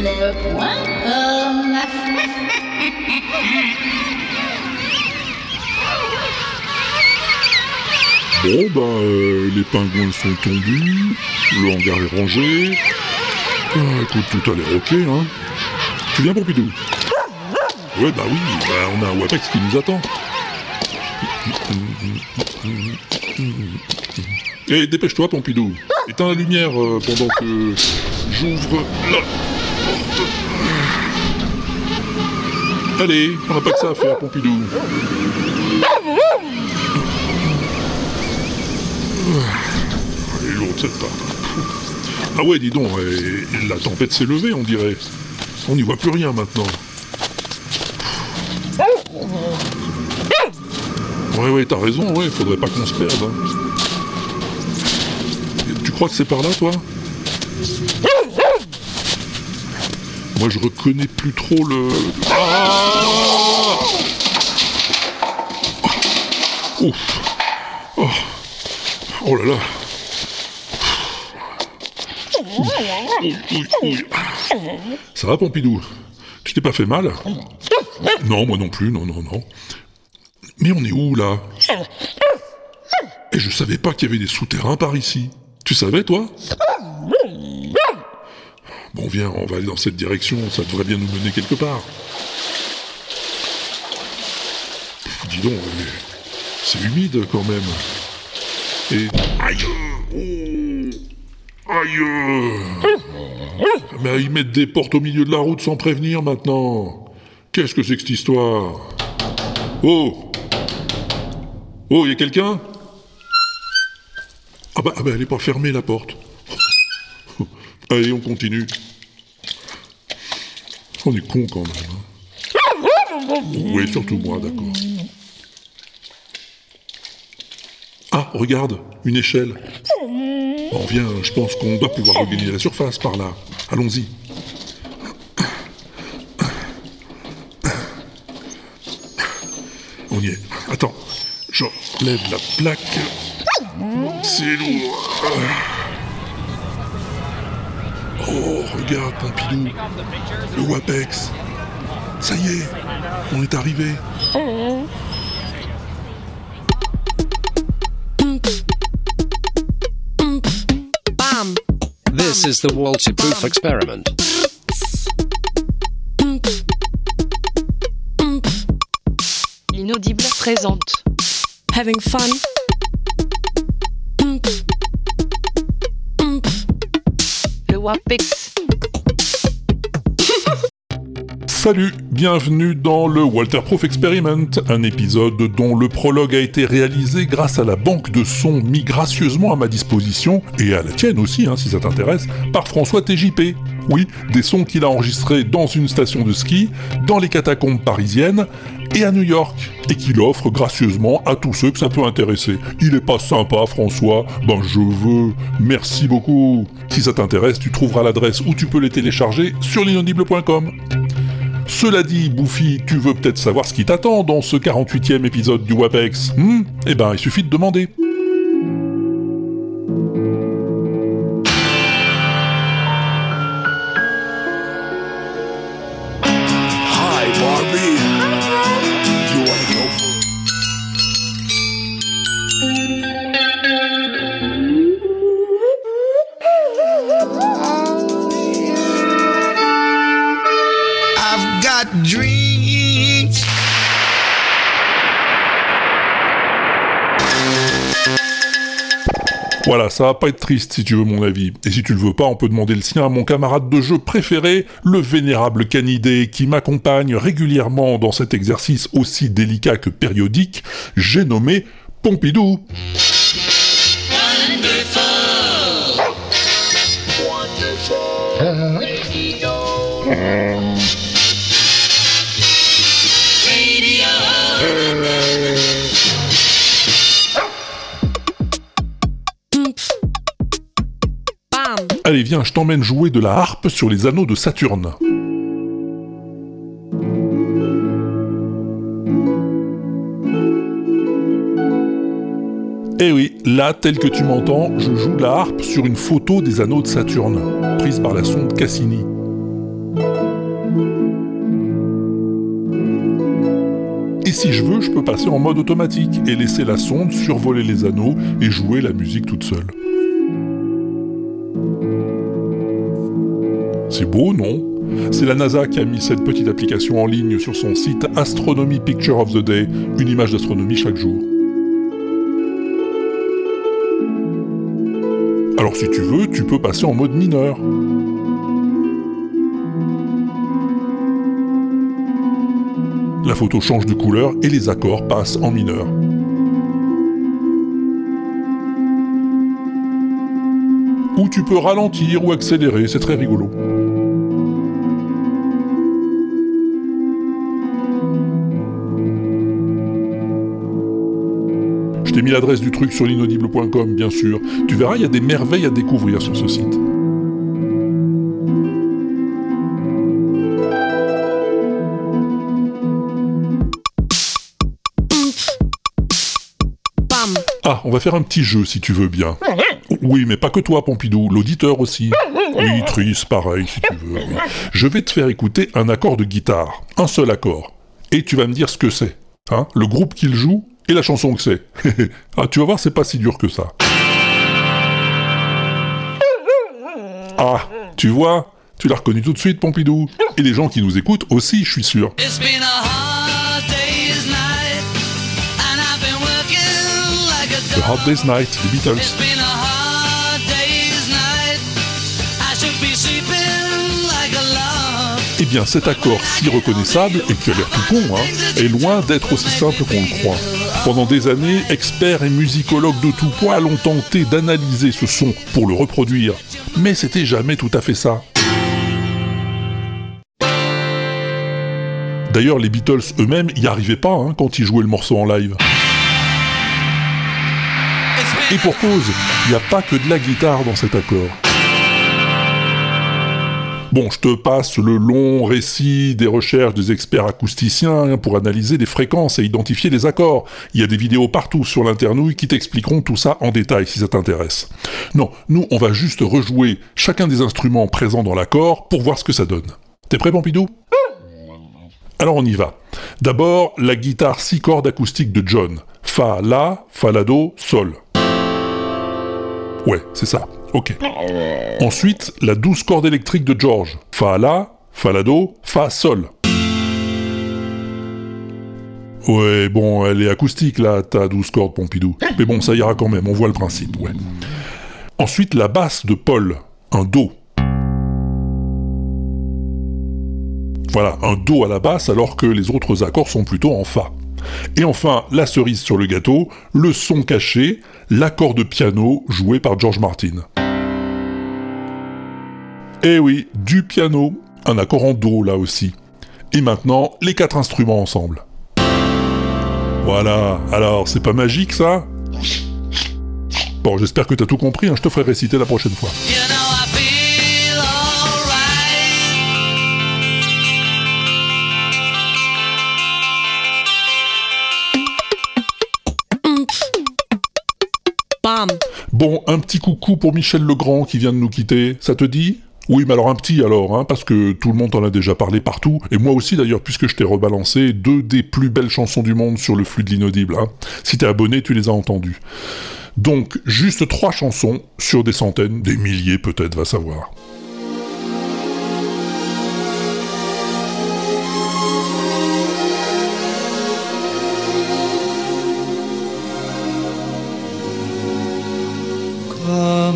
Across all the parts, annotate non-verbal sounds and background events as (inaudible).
(laughs) Bon, bah, euh, les pingouins sont tombés, le hangar est rangé. Ah, écoute, tout a l'air ok, hein. Tu viens, Pompidou Ouais, bah oui, bah, on a un Wapex qui nous attend. Eh, dépêche-toi, Pompidou. Éteins la lumière euh, pendant que j'ouvre la Allez, on n'a pas que ça à faire, Pompidou. Elle est lourde cette part. Ah ouais, dis donc, eh, la tempête s'est levée, on dirait. On n'y voit plus rien maintenant. Ouais, ouais, t'as raison, ouais, faudrait pas qu'on se perde. hein. Tu crois que c'est par là, toi? Moi, je reconnais plus trop le... Ah Ouf oh. oh là là. Ça va, Pompidou? Tu t'es pas fait mal? Non, moi non plus, non, non, non. Mais on est où, là? Et je savais pas qu'il y avait des souterrains par ici. Tu savais, toi? Bon, viens, on va aller dans cette direction, ça devrait bien nous mener quelque part. Dis donc, c'est humide quand même. Et... Aïe oh, Aïe Mais ils mettent des portes au milieu de la route sans prévenir maintenant. Qu'est-ce que c'est que cette histoire? Oh Oh, y a quelqu'un? Ah bah, ah bah, elle est pas fermée la porte. Allez, on continue. On est con quand même. hein. Oui, surtout moi, d'accord. Ah, regarde, une échelle. Bon, viens, je pense qu'on doit pouvoir regagner la surface par là. Allons-y. On y est. Attends, j'enlève la plaque. C'est lourd. Oh, regarde, Pompidou. Le WAPEX. Ça y est, on est arrivé. Bam! This is the Walter Proof experiment. L'inaudible présente. Having fun? Le Salut, bienvenue dans le Walter Proof Experiment, un épisode dont le prologue a été réalisé grâce à la banque de sons mis gracieusement à ma disposition, et à la tienne aussi, hein, si ça t'intéresse, par François TJP. Oui, des sons qu'il a enregistrés dans une station de ski, dans les catacombes parisiennes, et à New York, et qu'il offre gracieusement à tous ceux que ça peut intéresser. Il est pas sympa, François Ben je veux. Merci beaucoup. Si ça t'intéresse, tu trouveras l'adresse où tu peux les télécharger sur l'inaudible.com. Cela dit, Bouffi, tu veux peut-être savoir ce qui t'attend dans ce 48e épisode du WAPEX hmm? Eh ben, il suffit de demander. Ça va pas être triste si tu veux mon avis. Et si tu le veux pas, on peut demander le sien à mon camarade de jeu préféré, le vénérable Canidé, qui m'accompagne régulièrement dans cet exercice aussi délicat que périodique, j'ai nommé Pompidou. Allez, viens, je t'emmène jouer de la harpe sur les anneaux de Saturne. Eh oui, là, tel que tu m'entends, je joue de la harpe sur une photo des anneaux de Saturne, prise par la sonde Cassini. Et si je veux, je peux passer en mode automatique et laisser la sonde survoler les anneaux et jouer la musique toute seule. C'est beau, non C'est la NASA qui a mis cette petite application en ligne sur son site Astronomy Picture of the Day, une image d'astronomie chaque jour. Alors si tu veux, tu peux passer en mode mineur. La photo change de couleur et les accords passent en mineur. Ou tu peux ralentir ou accélérer, c'est très rigolo. Mis l'adresse du truc sur l'inaudible.com, bien sûr. Tu verras, il y a des merveilles à découvrir sur ce site. Ah, on va faire un petit jeu si tu veux bien. Oui, mais pas que toi, Pompidou, l'auditeur aussi. Oui, Tris, pareil, si tu veux. oui. Je vais te faire écouter un accord de guitare, un seul accord. Et tu vas me dire ce que c'est. Hein? Le groupe qu'il joue? Et la chanson que c'est. (laughs) ah, tu vas voir, c'est pas si dur que ça. Ah, tu vois Tu l'as reconnu tout de suite, Pompidou. Et les gens qui nous écoutent aussi, je suis sûr. The Hard Day's Night, les Beatles. Eh bien, cet accord si reconnaissable, et qui a l'air tout con, hein, est loin d'être aussi simple qu'on le croit. Pendant des années, experts et musicologues de tout poil ont tenté d'analyser ce son pour le reproduire, mais c'était jamais tout à fait ça. D'ailleurs, les Beatles eux-mêmes y arrivaient pas hein, quand ils jouaient le morceau en live. Et pour cause, il n'y a pas que de la guitare dans cet accord. Bon, je te passe le long récit des recherches des experts acousticiens hein, pour analyser les fréquences et identifier les accords. Il y a des vidéos partout sur l'internouille qui t'expliqueront tout ça en détail si ça t'intéresse. Non, nous, on va juste rejouer chacun des instruments présents dans l'accord pour voir ce que ça donne. T'es prêt, Pompidou? Alors on y va. D'abord, la guitare 6 cordes acoustique de John. Fa, La, Fa, La, Do, Sol. Ouais, c'est ça. Ensuite, la douce corde électrique de George. Fa, La, Fa, La, Do, Fa, Sol. Ouais, bon, elle est acoustique là, ta douce corde Pompidou. Mais bon, ça ira quand même, on voit le principe. Ensuite, la basse de Paul. Un Do. Voilà, un Do à la basse alors que les autres accords sont plutôt en Fa. Et enfin, la cerise sur le gâteau, le son caché, l'accord de piano joué par George Martin. Eh oui, du piano, un accord en Do là aussi. Et maintenant, les quatre instruments ensemble. Voilà, alors c'est pas magique ça? Bon, j'espère que t'as tout compris, hein, je te ferai réciter la prochaine fois. Bon, un petit coucou pour Michel Legrand qui vient de nous quitter, ça te dit? Oui, mais alors un petit alors, hein, parce que tout le monde en a déjà parlé partout, et moi aussi d'ailleurs, puisque je t'ai rebalancé deux des plus belles chansons du monde sur le flux de l'inaudible. Hein. Si t'es abonné, tu les as entendues. Donc, juste trois chansons sur des centaines, des milliers peut-être, va savoir.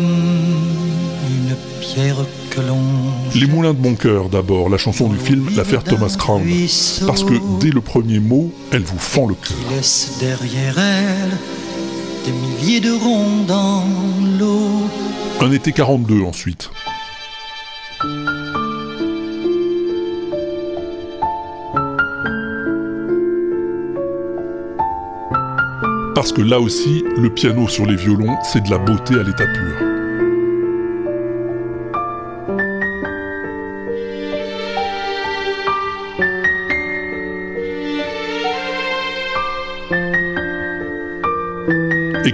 Une pierre que l'on Les Moulins de mon cœur d'abord, la chanson du film L'affaire Thomas Crown. Parce que dès le premier mot, elle vous fend le cœur. laisse derrière elle des milliers de ronds dans l'eau. Un été 42 ensuite. Parce que là aussi, le piano sur les violons, c'est de la beauté à l'état pur.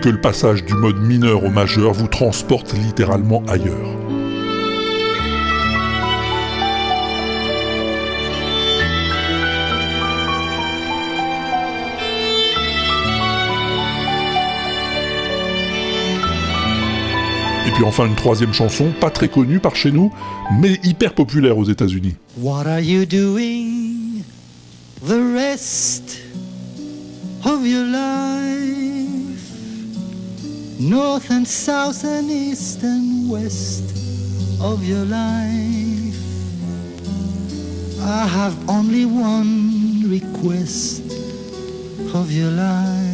que le passage du mode mineur au majeur vous transporte littéralement ailleurs. Et puis enfin une troisième chanson, pas très connue par chez nous, mais hyper populaire aux États-Unis. What are you doing south and east and west of your life. I have only one request of your life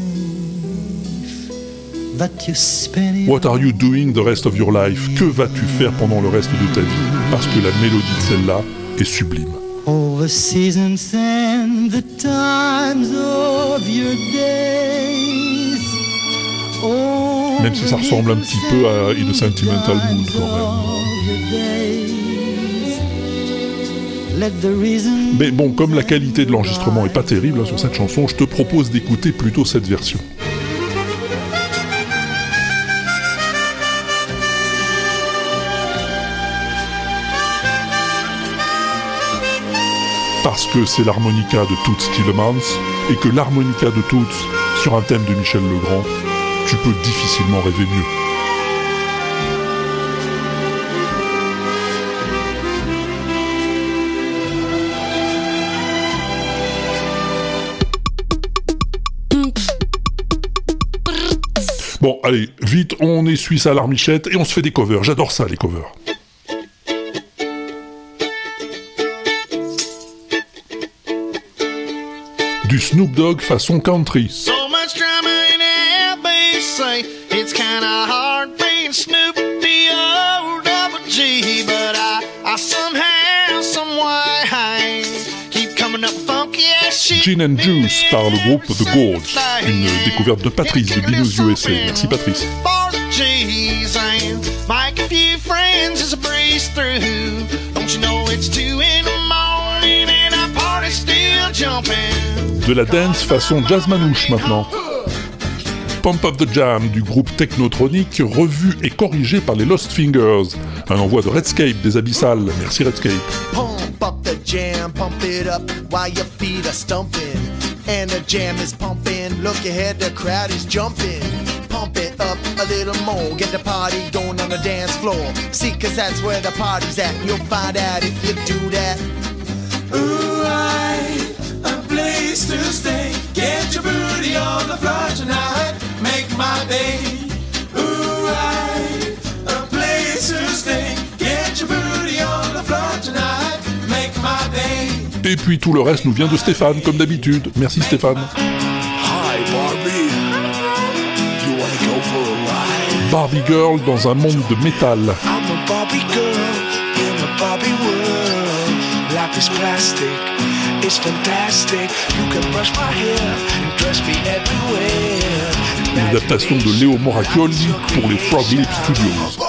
that you spend it What are you doing the rest of your life? Que vas-tu faire pendant le reste de ta vie? Parce que la mélodie de celle-là est sublime. All the seasons and the times of your days. Même si ça ressemble un petit peu à In a Sentimental Mood quand même. Mais bon, comme la qualité de l'enregistrement est pas terrible hein, sur cette chanson, je te propose d'écouter plutôt cette version. Parce que c'est l'harmonica de Toots Tillemans, et que l'harmonica de Toots sur un thème de Michel Legrand, tu peux difficilement rêver mieux. Bon, allez, vite, on est suisse à l'armichette et on se fait des covers. J'adore ça, les covers. Du Snoop Dogg façon country. Gin and Juice par le groupe The Gorge. Une découverte de Patrice de Binous USA. Merci Patrice. De la dance façon jazz manouche maintenant. Pump Up the Jam du groupe Technotronic, revu et corrigé par les Lost Fingers. Un envoi de Redscape des Abyssales. Merci Redscape. Pump jam, pump it up while your feet are stumping. And the jam is pumping, look ahead, the crowd is jumping. Pump it up a little more, get the party going on the dance floor. See, cause that's where the party's at. You'll find out if you do that. Ooh, right, a place to stay. Get your booty on the floor tonight. Make my day. Ooh, right, a place to stay. Get your booty on the floor tonight. Et puis tout le reste nous vient de Stéphane, comme d'habitude. Merci Stéphane. Barbie. Girl dans un monde de métal. Une adaptation de Léo Moracchioli pour les Frog Lip Studios.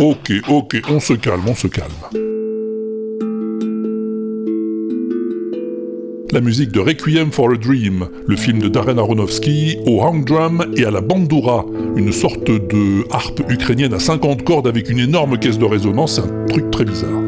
Ok, ok, on se calme, on se calme. La musique de Requiem for a Dream, le film de Darren Aronofsky, au hang drum et à la bandura, une sorte de harpe ukrainienne à 50 cordes avec une énorme caisse de résonance, un truc très bizarre.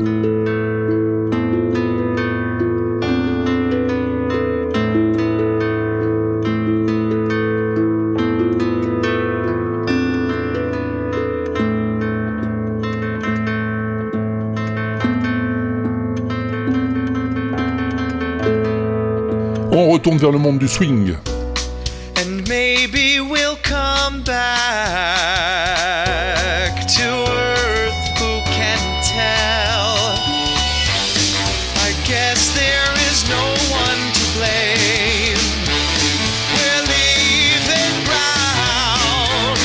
Vers le monde du swing. And maybe we'll come back to earth, who can tell? I guess there is no one to blame. We're leaving ground.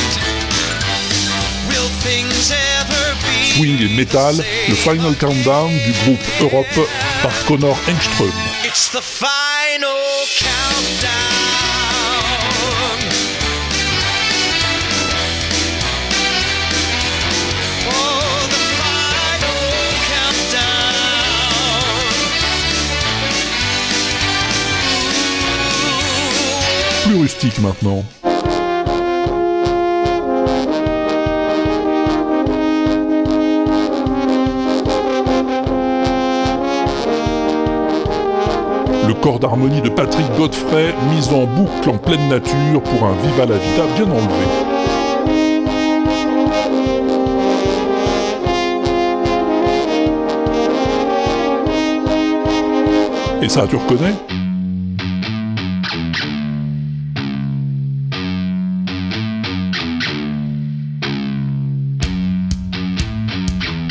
Will things ever be? Swing et metal, le Final Countdown du groupe Europe par Connor Engström. It's the final Plus maintenant. Le corps d'harmonie de Patrick Godfrey mis en boucle en pleine nature pour un Viva la Vida bien enlevé. Et ça, tu reconnais?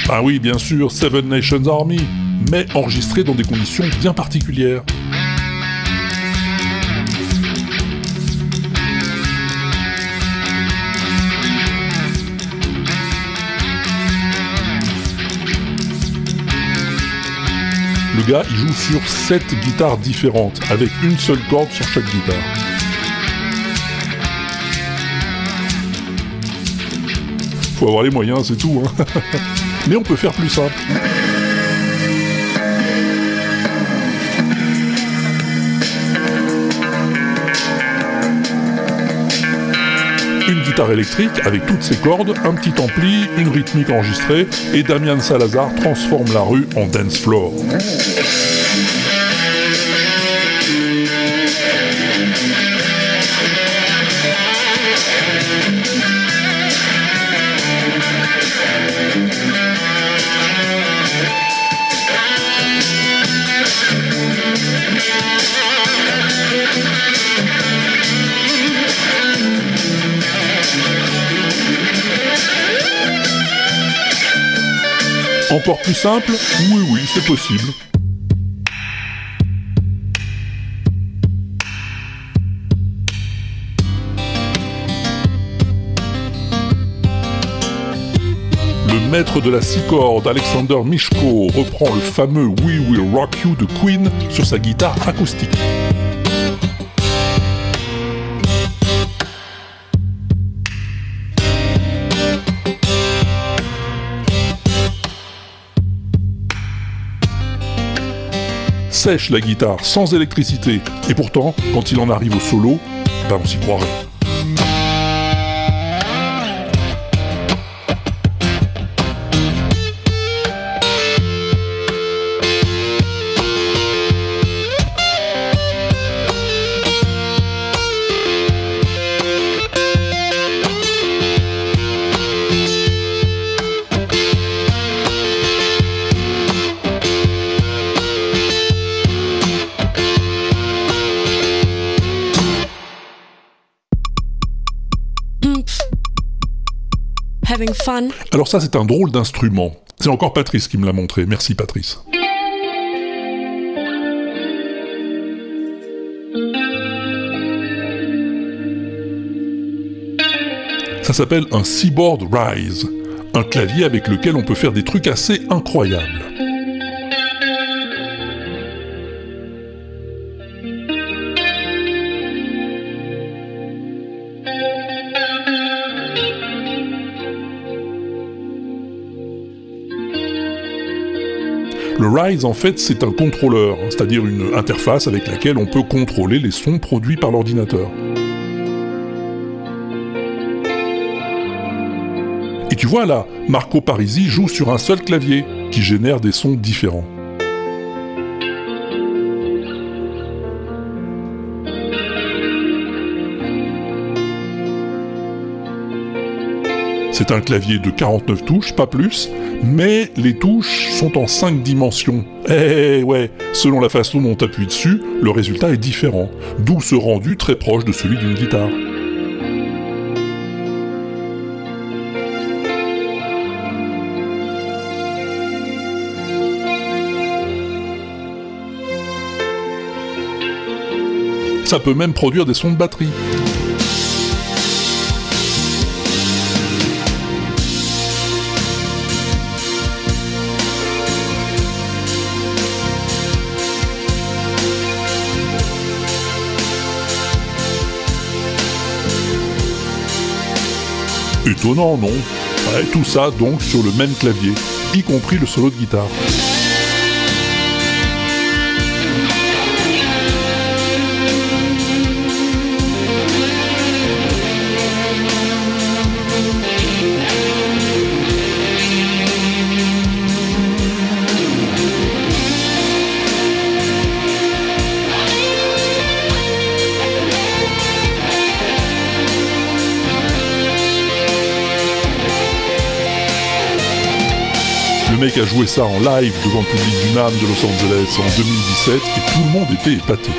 Ah oui, bien sûr, Seven Nations Army, mais enregistré dans des conditions bien particulières. Le gars, il joue sur 7 guitares différentes, avec une seule corde sur chaque guitare. Faut avoir les moyens, c'est tout. Hein. (laughs) Mais on peut faire plus simple. Électrique avec toutes ses cordes, un petit ampli, une rythmique enregistrée, et Damian Salazar transforme la rue en dance floor. Encore plus simple Oui, oui, c'est possible. Le maître de la six cordes, Alexander Mishko, reprend le fameux We Will Rock You de Queen sur sa guitare acoustique. Sèche la guitare sans électricité, et pourtant, quand il en arrive au solo, ben on s'y croirait. Alors ça, c'est un drôle d'instrument. C'est encore Patrice qui me l'a montré. Merci Patrice. Ça s'appelle un Seaboard Rise, un clavier avec lequel on peut faire des trucs assez incroyables. Le Rise, en fait, c'est un contrôleur, hein, c'est-à-dire une interface avec laquelle on peut contrôler les sons produits par l'ordinateur. Et tu vois là, Marco Parisi joue sur un seul clavier, qui génère des sons différents. C'est un clavier de 49 touches, pas plus, mais les touches sont en 5 dimensions. Eh ouais, selon la façon dont tu appuies dessus, le résultat est différent, d'où ce rendu très proche de celui d'une guitare. Ça peut même produire des sons de batterie. Étonnant, non? Ouais, Tout ça donc sur le même clavier, y compris le solo de guitare. Mec a joué ça en live devant le public du NAM de Los Angeles en 2017 et tout le monde était épaté.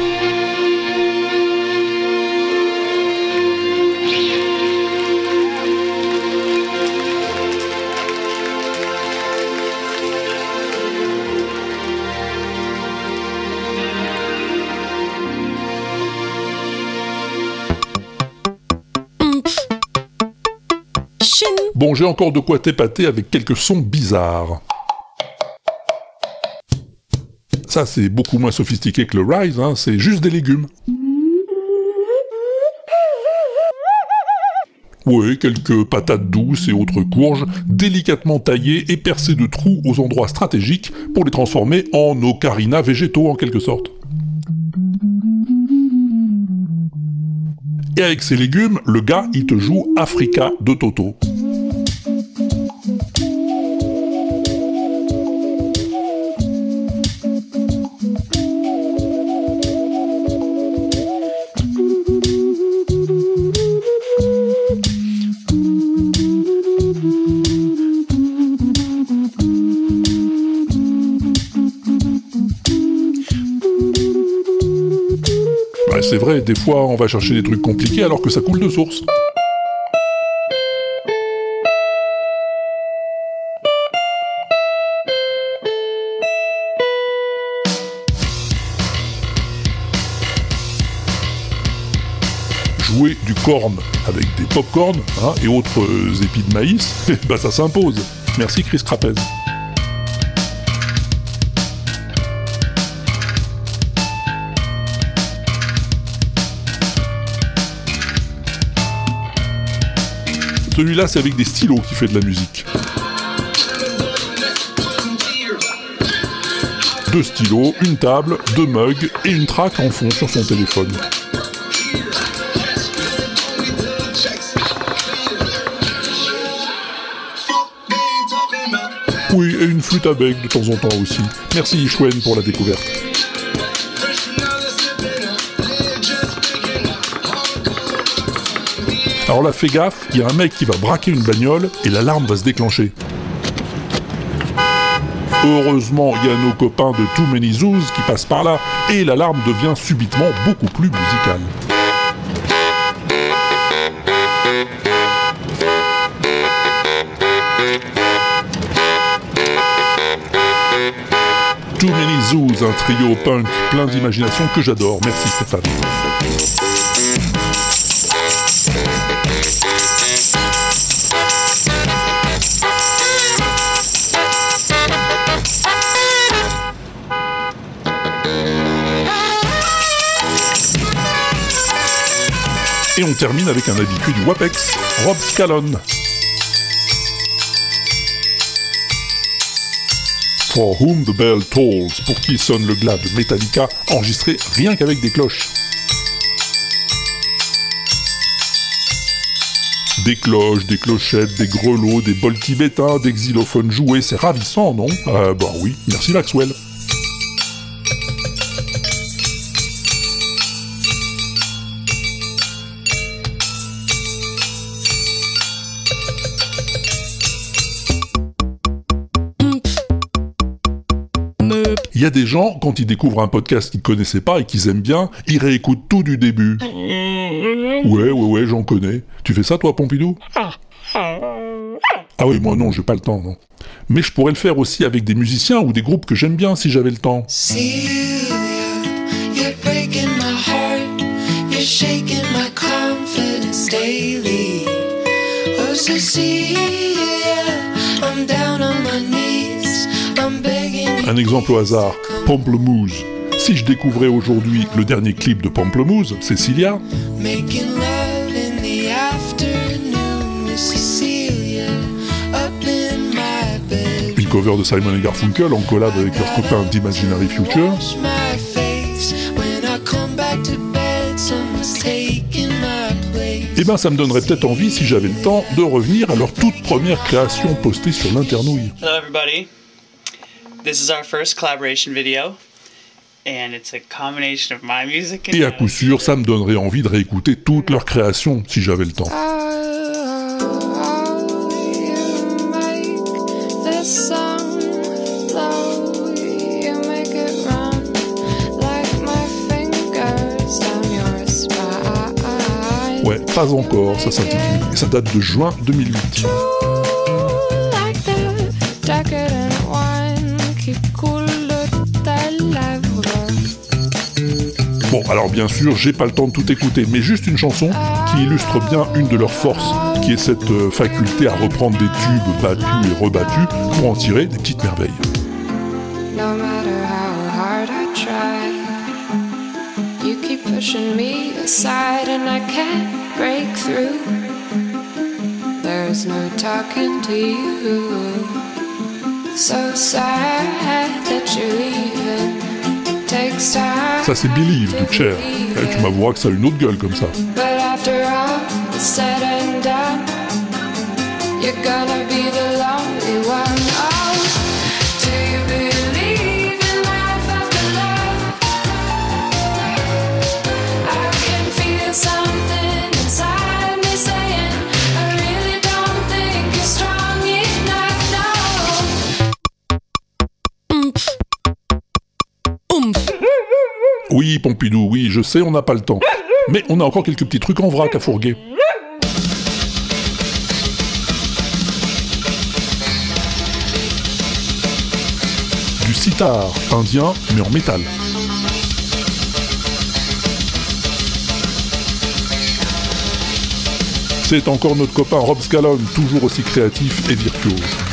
Bon, j'ai encore de quoi t'épater avec quelques sons bizarres. Ça, c'est beaucoup moins sophistiqué que le Rise, hein, c'est juste des légumes. Oui, quelques patates douces et autres courges, délicatement taillées et percées de trous aux endroits stratégiques pour les transformer en ocarinas végétaux en quelque sorte. Et avec ces légumes, le gars, il te joue Africa de Toto. Des fois on va chercher des trucs compliqués alors que ça coule de source. Jouer du corn avec des pop-corn hein, et autres euh, épis de maïs, (laughs) bah ça s'impose. Merci Chris Trapez. Celui-là, c'est avec des stylos qui fait de la musique. Deux stylos, une table, deux mugs et une track en fond sur son téléphone. Oui, et une flûte à bec de temps en temps aussi. Merci Chouenne pour la découverte. Alors là, fais gaffe, il y a un mec qui va braquer une bagnole et l'alarme va se déclencher. Heureusement, il y a nos copains de Too Many Zoos qui passent par là et l'alarme devient subitement beaucoup plus musicale. Too Many Zoos, un trio punk plein d'imagination que j'adore. Merci Stéphane. Termine avec un habitué du WAPEX, Rob Scallon. For Whom the Bell Tolls, pour qui sonne le glas de Metallica, enregistré rien qu'avec des cloches. Des cloches, des clochettes, des grelots, des bols tibétains, des xylophones joués, c'est ravissant, non? Euh, bah oui, merci Maxwell. Il y a des gens, quand ils découvrent un podcast qu'ils connaissaient pas et qu'ils aiment bien, ils réécoutent tout du début. Ouais, ouais, ouais, j'en connais. Tu fais ça, toi, Pompidou? Ah oui, moi non, j'ai pas le temps, non. Mais je pourrais le faire aussi avec des musiciens ou des groupes que j'aime bien si j'avais le temps. Un exemple au hasard, Pamplemousse. Si je découvrais aujourd'hui le dernier clip de Pamplemousse, Cecilia, Making love in the afternoon, Miss Cecilia, up in my bed. une cover de Simon et Garfunkel en collab avec leurs copains d'Imaginary Future, eh ben ça me donnerait peut-être envie, si j'avais le temps, de revenir à leur toute première création postée sur l'internouille. Hello, everybody. This is our first collaboration video. And it's a combination of my music Et à coup sûr, ça me donnerait envie de réécouter toutes leurs créations si j'avais le temps. Ouais, pas encore, ça s'intitule. Ça date de juin 2008. Bon, alors bien sûr, j'ai pas le temps de tout écouter, mais juste une chanson qui illustre bien une de leurs forces, qui est cette euh, faculté à reprendre des tubes battus et rebattus pour en tirer des petites merveilles. No matter how hard I try, you keep pushing me aside and I can't break through. There's no talking to you. So sad that you're leaving. Ça c'est Believe de Cher. Eh, tu m'avoueras que ça a une autre gueule comme ça. Be the lonely one. Oui, Pompidou, oui, je sais, on n'a pas le temps. Mais on a encore quelques petits trucs en vrac à fourguer. Du sitar indien, mais en métal. C'est encore notre copain Rob Scallon, toujours aussi créatif et virtuose.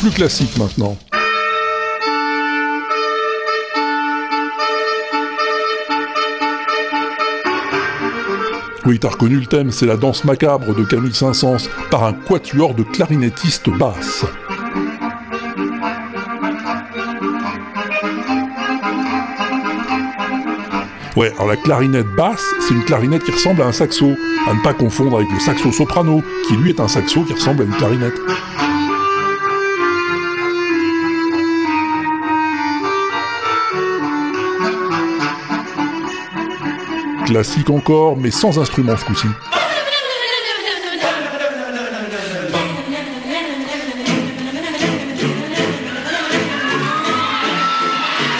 Plus classique maintenant. Oui, t'as reconnu le thème, c'est la danse macabre de Camille Saint-Saëns par un quatuor de clarinettistes basses. Ouais, alors la clarinette basse, c'est une clarinette qui ressemble à un saxo, à ne pas confondre avec le saxo soprano, qui lui est un saxo qui ressemble à une clarinette. Classique encore, mais sans instrument ce coup-ci.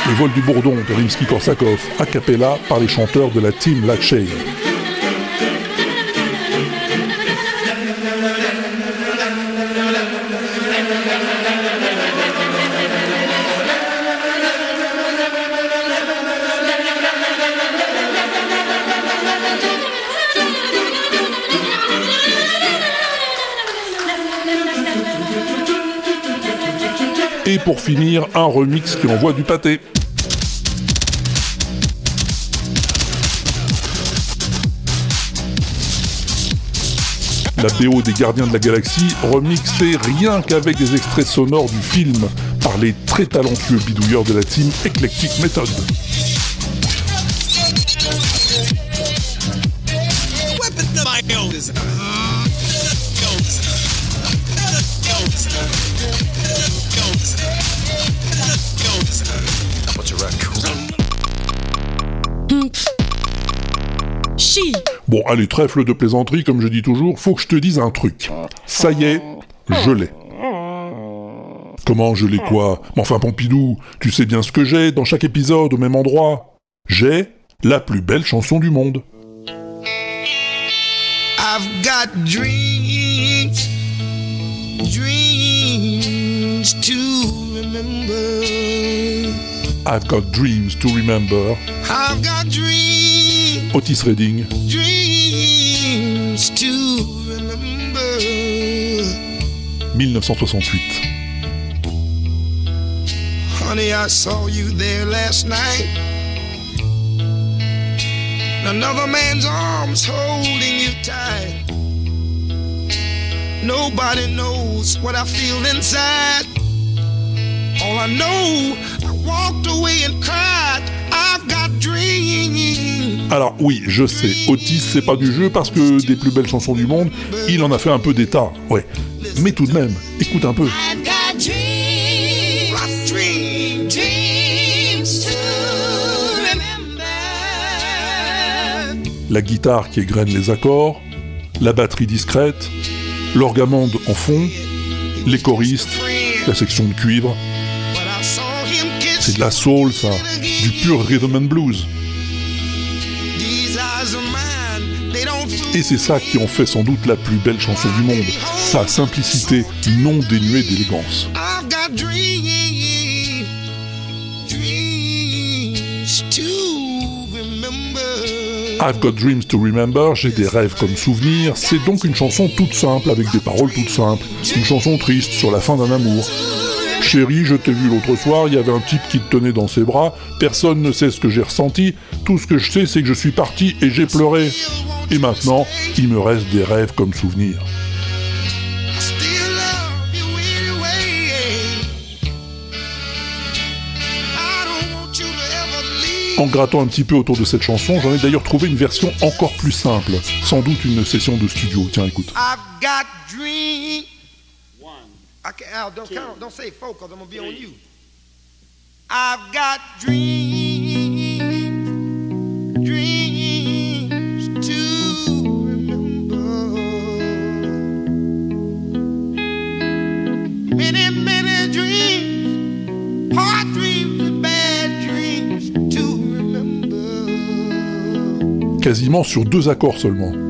Le vol du bourdon de Rimsky-Korsakov, a cappella par les chanteurs de la team Lachey. Pour finir, un remix qui envoie du pâté. La BO des Gardiens de la Galaxie, remixée rien qu'avec des extraits sonores du film par les très talentueux bidouilleurs de la team Eclectic Method. Allez, trèfle de plaisanterie, comme je dis toujours, faut que je te dise un truc. Ça y est, je l'ai. Comment je l'ai quoi? Mais enfin, Pompidou, tu sais bien ce que j'ai dans chaque épisode au même endroit. J'ai la plus belle chanson du monde. I've got dreams, dreams to remember. I've got dreams to remember. I've got dreams, Otis Redding, dreams to remember. 1968. Honey, I saw you there last night. Another man's arms holding you tight. Nobody knows what I feel inside. All I know, I walked away and cried. Alors oui, je sais, Otis c'est pas du jeu parce que des plus belles chansons du monde, il en a fait un peu d'état, ouais. Mais tout de même, écoute un peu. La guitare qui égrène les accords, la batterie discrète, l'orgamande en fond, les choristes, la section de cuivre, c'est de la soul, ça, du pur rhythm and blues. Et c'est ça qui en fait sans doute la plus belle chanson du monde, sa simplicité non dénuée d'élégance. I've got dreams, to Remember, j'ai des rêves comme souvenirs, c'est donc une chanson toute simple avec des paroles toutes simples, une chanson triste sur la fin d'un amour. Chérie, je t'ai vu l'autre soir, il y avait un type qui te tenait dans ses bras, personne ne sait ce que j'ai ressenti, tout ce que je sais c'est que je suis parti et j'ai pleuré. Et maintenant, il me reste des rêves comme leave. En grattant un petit peu autour de cette chanson, j'en ai d'ailleurs trouvé une version encore plus simple, sans doute une session de studio. Tiens, écoute. I've got. One. Okay, Al, don't count. Don't say four, cause I'm gonna be on you. I've got dreams, dreams to remember. Many, many dreams, hard dreams and bad dreams to remember. Quasiment sur deux accords seulement.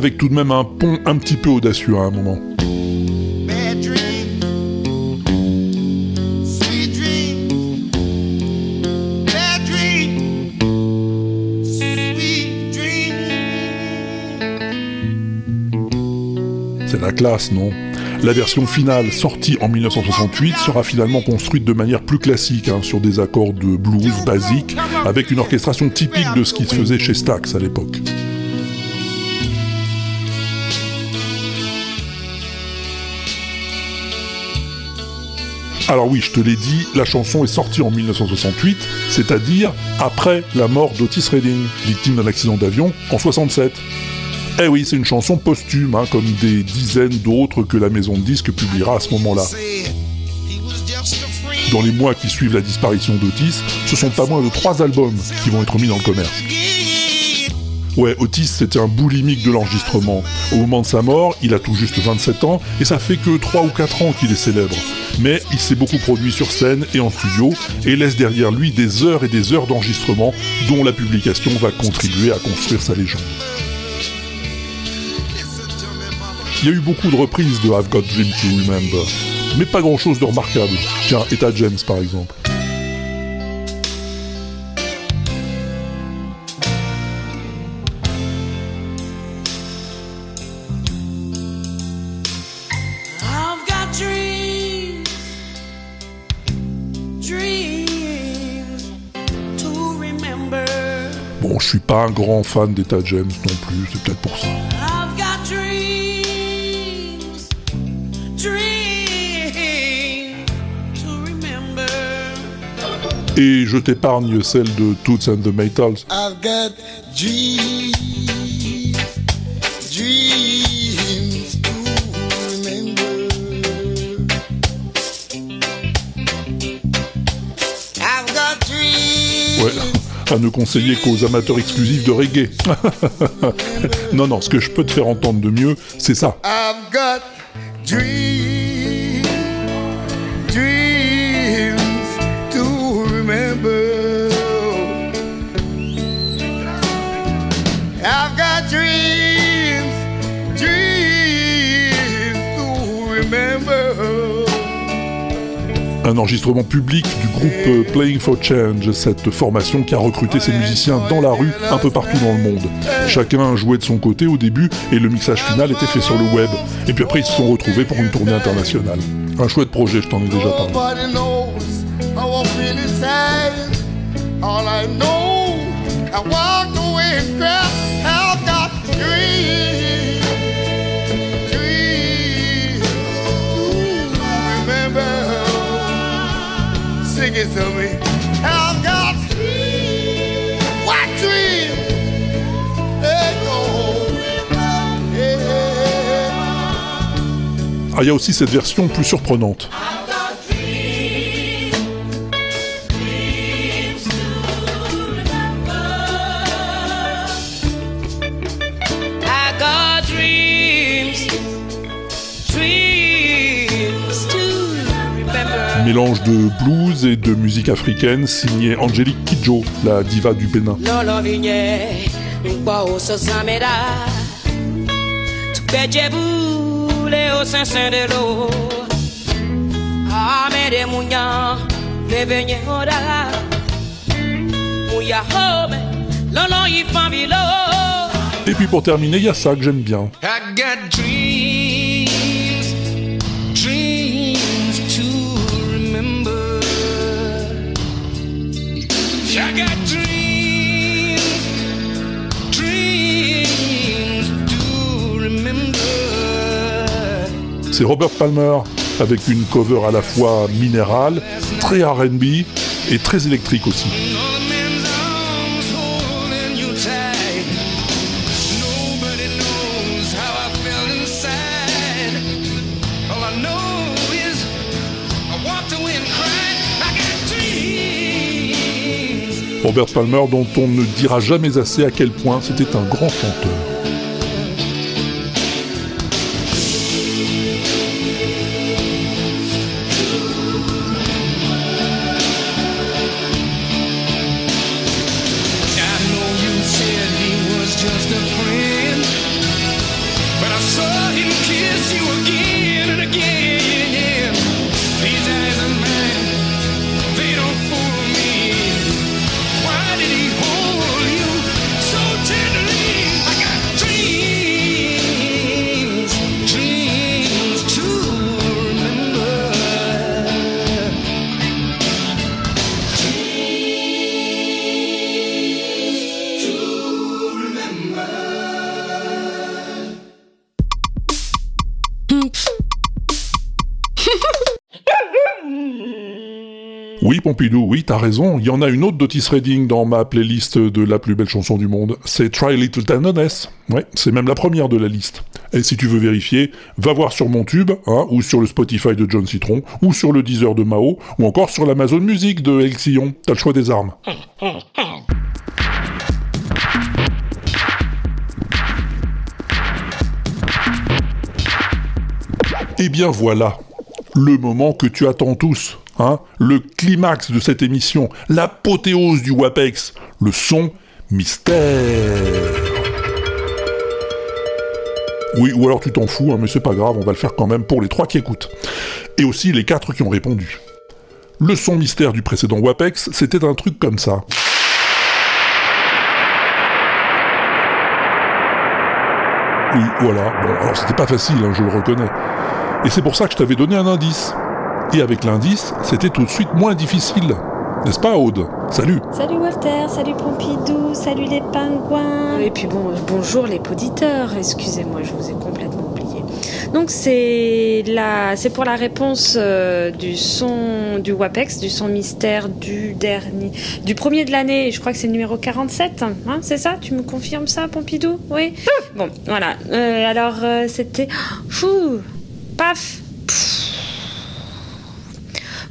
Avec tout de même un pont un petit peu audacieux à un moment. C'est la classe, non? La version finale, sortie en 1968, sera finalement construite de manière plus classique, hein, sur des accords de blues basiques, avec une orchestration typique de ce qui se faisait chez Stax à l'époque. Alors oui, je te l'ai dit, la chanson est sortie en 1968, c'est-à-dire après la mort d'Otis Redding, victime d'un accident d'avion en 67. Eh oui, c'est une chanson posthume, hein, comme des dizaines d'autres que la maison de disques publiera à ce moment-là. Dans les mois qui suivent la disparition d'Otis, ce sont pas moins de trois albums qui vont être mis dans le commerce. Ouais, Otis, c'était un boulimique de l'enregistrement. Au moment de sa mort, il a tout juste 27 ans, et ça fait que 3 ou 4 ans qu'il est célèbre. Mais il s'est beaucoup produit sur scène et en studio, et laisse derrière lui des heures et des heures d'enregistrement, dont la publication va contribuer à construire sa légende. Il y a eu beaucoup de reprises de I've Got Dream to Remember, mais pas grand chose de remarquable. Tiens, Etta James par exemple. Pas un grand fan d'Etta James non plus, c'est peut-être pour ça. I've got dreams, dreams to remember. Et je t'épargne celle de Toots and the Maytals. I've got dreams à ne conseiller qu'aux amateurs exclusifs de reggae. (laughs) non, non, ce que je peux te faire entendre de mieux, c'est ça. Un enregistrement public du groupe euh, Playing for Change, cette formation qui a recruté ses musiciens dans la rue un peu partout dans le monde. Chacun jouait de son côté au début et le mixage final était fait sur le web. Et puis après ils se sont retrouvés pour une tournée internationale. Un chouette projet, je t'en ai déjà parlé. Ah, il y a aussi cette version plus surprenante. Mélange de blues et de musique africaine signé Angélique Kidjo, la diva du Bénin. Et puis pour terminer, il y a ça que j'aime bien. I got C'est Robert Palmer avec une cover à la fois minérale, très R&B et très électrique aussi. Robert Palmer dont on ne dira jamais assez à quel point c'était un grand chanteur. Oui, t'as raison. Il y en a une autre d'Otis Redding dans ma playlist de la plus belle chanson du monde. C'est Try Little Tenderness. Ouais, c'est même la première de la liste. Et si tu veux vérifier, va voir sur mon tube, hein, ou sur le Spotify de John Citron, ou sur le Deezer de Mao, ou encore sur l'Amazon Music de El Sillon. T'as le choix des armes. Et bien voilà, le moment que tu attends tous, hein, le climax de cette émission, l'apothéose du WAPEX, le son mystère. Oui, ou alors tu t'en fous, hein, mais c'est pas grave, on va le faire quand même pour les trois qui écoutent. Et aussi les quatre qui ont répondu. Le son mystère du précédent WAPEX, c'était un truc comme ça. Oui, voilà. Bon, alors c'était pas facile, hein, je le reconnais. Et c'est pour ça que je t'avais donné un indice. Et avec l'indice, c'était tout de suite moins difficile. N'est-ce pas, Aude? Salut Salut Walter, salut Pompidou, salut les pingouins. Et puis bon, bonjour les auditeurs. Excusez-moi, je vous ai complètement oublié. Donc c'est la, c'est pour la réponse euh, du son du WAPEX, du son mystère du dernier, du premier de l'année. Je crois que c'est le numéro 47. Hein, c'est ça? Tu me confirmes ça, Pompidou? Oui? Bon, voilà. Euh, alors euh, c'était, fou, paf.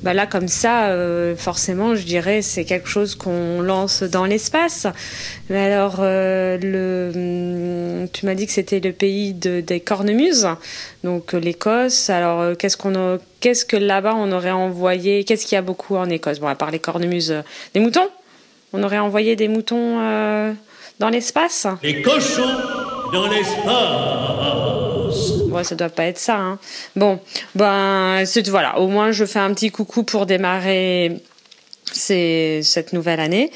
Bah là, comme ça, euh, forcément, je dirais, c'est quelque chose qu'on lance dans l'espace. Mais alors, euh, hum, tu m'as dit que c'était le pays de, des cornemuses, donc euh, l'Écosse. Alors, qu'est-ce qu'on, qu'est-ce que là-bas on aurait envoyé? Qu'est-ce qu'il y a beaucoup en Écosse? Bon, à part les cornemuses, des moutons. On aurait envoyé des moutons dans l'espace? Les cochons dans l'espace. Ouais, ça doit pas être ça. hein. Bon, ben, voilà. Au moins, je fais un petit coucou pour démarrer cette nouvelle année.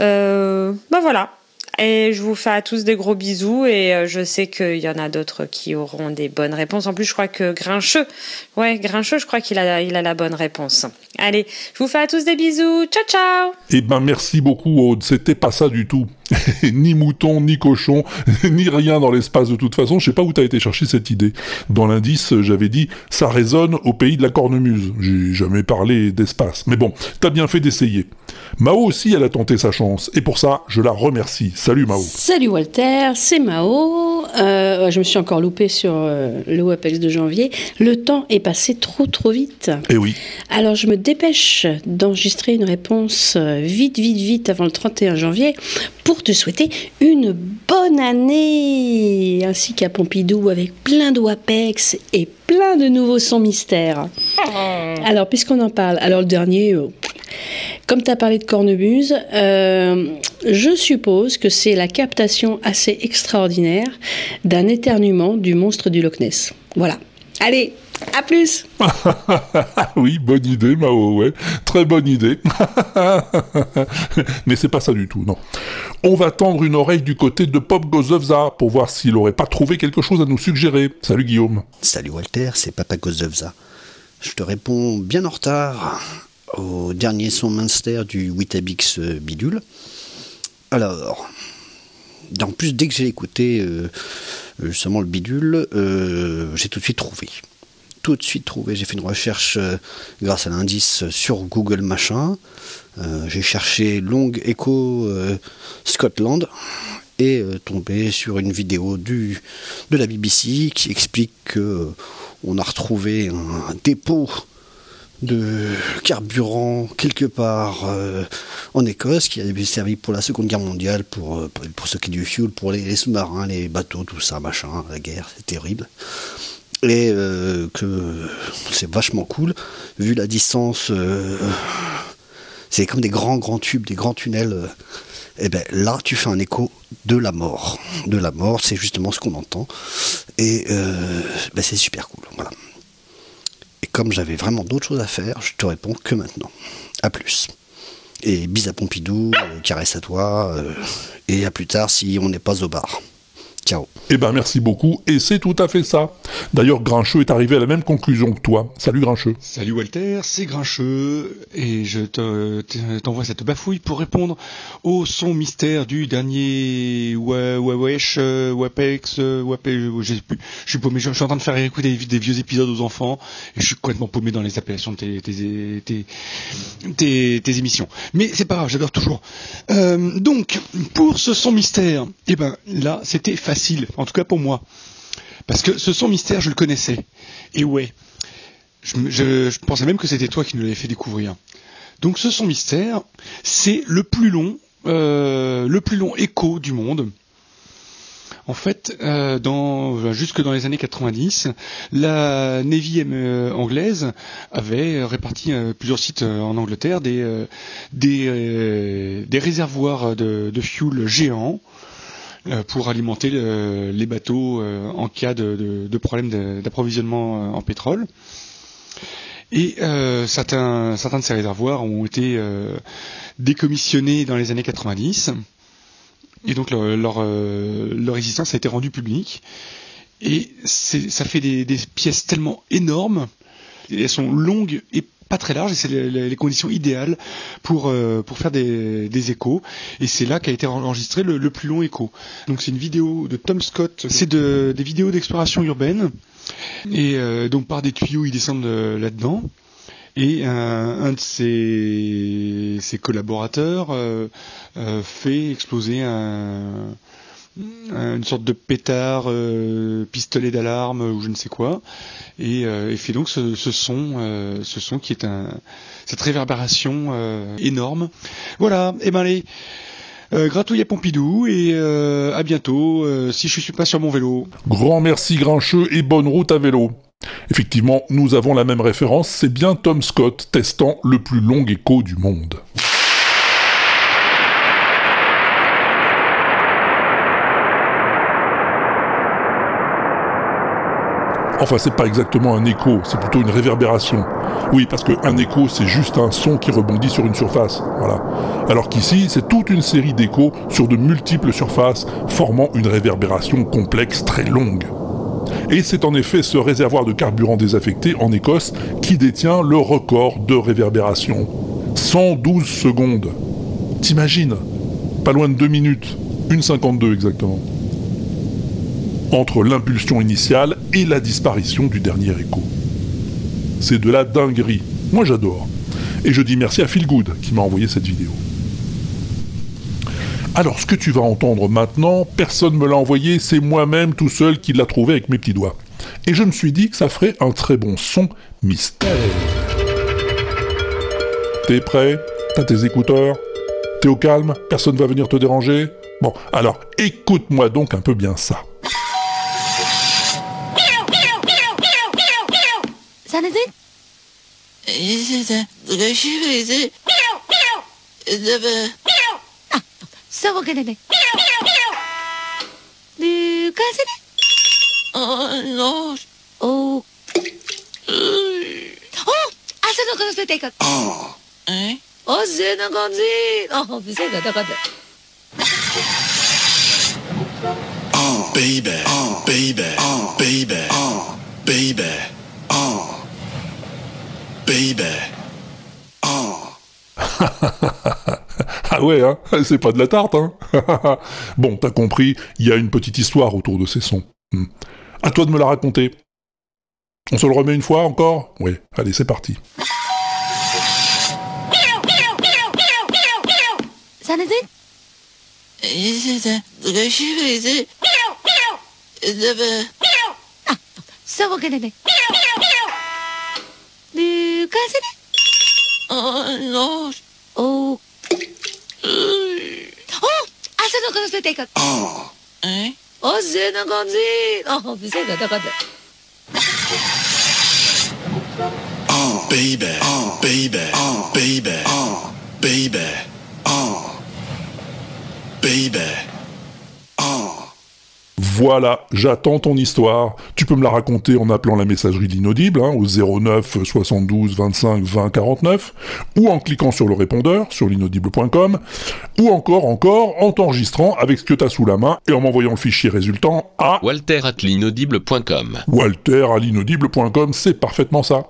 Euh, ben voilà. Et je vous fais à tous des gros bisous et euh, je sais qu'il y en a d'autres qui auront des bonnes réponses. En plus, je crois que Grincheux, ouais, Grincheux, je crois qu'il a, il a la bonne réponse. Allez, je vous fais à tous des bisous. Ciao, ciao Eh ben merci beaucoup, Aude, c'était pas ça du tout. (laughs) ni mouton, ni cochon, (laughs) ni rien dans l'espace de toute façon. Je sais pas où t'as été chercher cette idée. Dans l'indice, j'avais dit ça résonne au pays de la cornemuse. J'ai jamais parlé d'espace. Mais bon, t'as bien fait d'essayer. Mao aussi, elle a tenté sa chance. Et pour ça, je la remercie. Salut Mao. Salut Walter, c'est Mao. Euh, je me suis encore loupé sur euh, le WAPEX de janvier. Le temps est passé trop trop vite. Eh oui. Alors je me dépêche d'enregistrer une réponse euh, vite vite vite avant le 31 janvier pour te souhaiter une bonne année ainsi qu'à Pompidou avec plein de WAPEX et plein de nouveaux sons mystères. Alors puisqu'on en parle, alors le dernier... euh, comme tu as parlé de cornemuse, euh, je suppose que c'est la captation assez extraordinaire d'un éternuement du monstre du Loch Ness. Voilà. Allez, à plus (laughs) oui, bonne idée, Mao, ouais. Très bonne idée. (laughs) Mais c'est pas ça du tout, non. On va tendre une oreille du côté de Pop Gozovza pour voir s'il aurait pas trouvé quelque chose à nous suggérer. Salut Guillaume. Salut Walter, c'est Papa Gozovza. Je te réponds bien en retard au dernier son Munster du Witabix euh, Bidule. Alors, en plus, dès que j'ai écouté euh, justement le bidule, euh, j'ai tout de suite trouvé. Tout de suite trouvé. J'ai fait une recherche euh, grâce à l'indice sur Google Machin. Euh, j'ai cherché Long Echo euh, Scotland et euh, tombé sur une vidéo du, de la BBC qui explique que euh, on a retrouvé un dépôt de carburant quelque part euh, en Écosse qui avait servi pour la Seconde Guerre mondiale pour, euh, pour, pour stocker du fuel pour les sous-marins, les bateaux, tout ça, machin, la guerre, c'est terrible. Et euh, que c'est vachement cool, vu la distance, euh, c'est comme des grands grands tubes, des grands tunnels. euh, et ben là, tu fais un écho de la mort. De la mort, c'est justement ce qu'on entend. Et ben, c'est super cool. Voilà. Et comme j'avais vraiment d'autres choses à faire, je te réponds que maintenant. À plus. Et bis à Pompidou, caresse à toi, et à plus tard si on n'est pas au bar. Ciao. Eh ben merci beaucoup, et c'est tout à fait ça. D'ailleurs, Grincheux est arrivé à la même conclusion que toi. Salut Grincheux. Salut Walter, c'est Grincheux et je te- te- t'envoie cette bafouille pour répondre au son mystère du dernier Wa- Wa- Wesh, euh, Wapex, euh, je sais plus. Je suis paumé, je, suis en train de faire écouter des, vieux épisodes aux enfants et je suis complètement paumé dans les appellations de tes, tes, tes, tes- tes émissions. Mais c'est pas grave, j'adore toujours. Euh, donc, pour ce son mystère, eh ben là, c'était facile, en tout cas pour moi. Parce que ce son mystère, je le connaissais. Et ouais, je, je- je pensais même que c'était toi qui nous l'avais fait découvrir. Donc ce son mystère, c'est le plus long, euh, le plus long écho du monde. En fait, euh, dans, jusque dans les années 90, la Navy euh, anglaise avait réparti euh, plusieurs sites euh, en Angleterre des, euh, euh, réservoirs de, de fuel géants euh, pour alimenter le- les bateaux euh, en cas de, problème d'approvisionnement euh, en pétrole. Et euh, certains, certains de ces réservoirs ont été euh, décommissionnés dans les années 90. Et donc leur, leur, euh, existence a été rendue publique. Et ça fait des, pièces tellement énormes. Elles sont longues et pas très larges. Et c'est les, conditions idéales pour, euh, pour faire des, des échos. Et c'est là qu'a été enregistré le, le plus long écho. Donc c'est une vidéo de Tom Scott. C'est de, des vidéos d'exploration urbaine. Et euh, donc par des tuyaux, ils descendent euh, là-dedans. Et un, de ses, ses collaborateurs fait exploser un- une sorte de pétard, euh, pistolet d'alarme ou je ne sais quoi, et, euh, fait donc ce, son, euh, ce son qui est cette réverbération euh, énorme. Voilà, et ben allez, euh, gratouille à Pompidou et euh, à bientôt. euh, si je suis pas sur mon vélo. Grand merci Grincheux et bonne route à vélo. Effectivement, nous avons la même référence, c'est bien Tom Scott testant le plus long écho du monde. Enfin, c'est pas exactement un écho, c'est plutôt une réverbération. Oui, parce qu'un écho, c'est juste un son qui rebondit sur une surface. Voilà. Alors qu'ici, c'est toute une série d'échos sur de multiples surfaces, formant une réverbération complexe très longue. Et c'est en effet ce réservoir de carburant désaffecté en Écosse qui détient le record de réverbération. 112 secondes. T'imagines? Pas loin de deux minutes, une 52 exactement, entre l'impulsion initiale et la disparition du dernier écho. C'est de la dinguerie. Moi j'adore. Et je dis merci à Phil Good qui m'a envoyé cette vidéo. Alors ce que tu vas entendre maintenant, personne ne me l'a envoyé, c'est moi-même tout seul qui l'a trouvé avec mes petits doigts. Et je me suis dit que ça ferait un très bon son mystère. T'es prêt? T'as tes écouteurs? T'es au calme? Personne va venir te déranger? Bon, alors écoute-moi donc un peu bien ça. あさわけでね。でかせね？ああそのこのせていかあえ？あな感じ。あせかっベイベイベイベベイベベイベ baby, (laughs) baby. ah ouais, hein c'est pas de la tarte, hein (laughs) Bon, t'as compris, il y a une petite histoire autour de ces sons. Hmm. À toi de me la raconter. On se le remet une fois encore? Oui, allez, c'est parti. 三風で。あの、お、うん、あ、朝のこの世界か。ああ。えあ、背。い。ベイベー、ベイベー、ベイベー、ベイベー、ベイベー。Voilà, j'attends ton histoire. Tu peux me la raconter en appelant la messagerie de l'inaudible hein, au 09 72 25 20 49 ou en cliquant sur le répondeur sur l'inaudible.com ou encore encore en t'enregistrant avec ce que tu as sous la main et en m'envoyant le fichier résultant à Walter at l'inaudible.com. walter à l'inaudible.com, c'est parfaitement ça.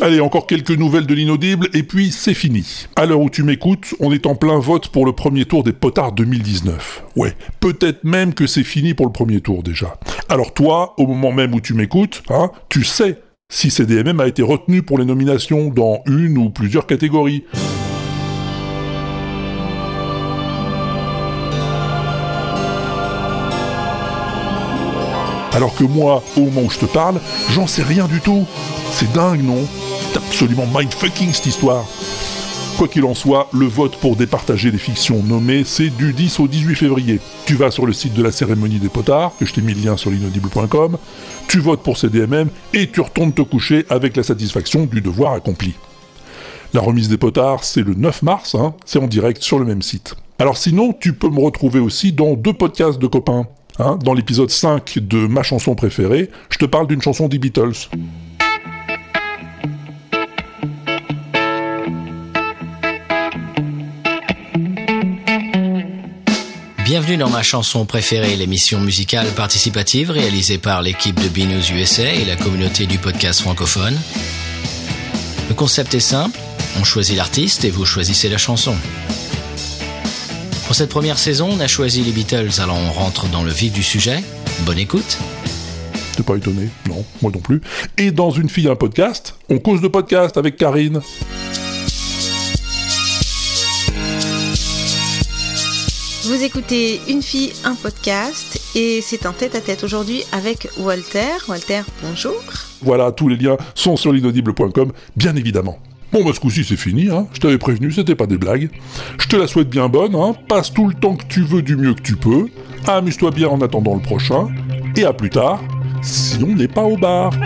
Allez, encore quelques nouvelles de l'inaudible, et puis c'est fini. À l'heure où tu m'écoutes, on est en plein vote pour le premier tour des potards 2019. Ouais, peut-être même que c'est fini pour le premier tour déjà. Alors toi, au moment même où tu m'écoutes, hein, tu sais si CDMM a été retenu pour les nominations dans une ou plusieurs catégories. Alors que moi, au moment où je te parle, j'en sais rien du tout. C'est dingue, non? C'est absolument mindfucking cette histoire. Quoi qu'il en soit, le vote pour départager les fictions nommées, c'est du 10 au 18 février. Tu vas sur le site de la cérémonie des potards, que je t'ai mis le lien sur l'inaudible.com, tu votes pour CDMM et tu retournes te coucher avec la satisfaction du devoir accompli. La remise des potards, c'est le 9 mars, hein, c'est en direct sur le même site. Alors sinon, tu peux me retrouver aussi dans deux podcasts de copains. Hein, dans l'épisode 5 de ma chanson préférée, je te parle d'une chanson des Beatles. Bienvenue dans ma chanson préférée, l'émission musicale participative réalisée par l'équipe de BNews USA et la communauté du podcast francophone. Le concept est simple, on choisit l'artiste et vous choisissez la chanson. Pour cette première saison, on a choisi les Beatles, alors on rentre dans le vif du sujet. Bonne écoute. T'es pas étonné Non, moi non plus. Et dans Une fille, un podcast, on cause de podcast avec Karine. Vous écoutez Une fille, un podcast et c'est un tête-à-tête aujourd'hui avec Walter. Walter, bonjour. Voilà, tous les liens sont sur l'inaudible.com, bien évidemment. Bon, bah ce coup-ci c'est fini, hein. Je t'avais prévenu, c'était pas des blagues. Je te la souhaite bien bonne, hein. Passe tout le temps que tu veux du mieux que tu peux. Amuse-toi bien en attendant le prochain. Et à plus tard, si on n'est pas au bar. (laughs)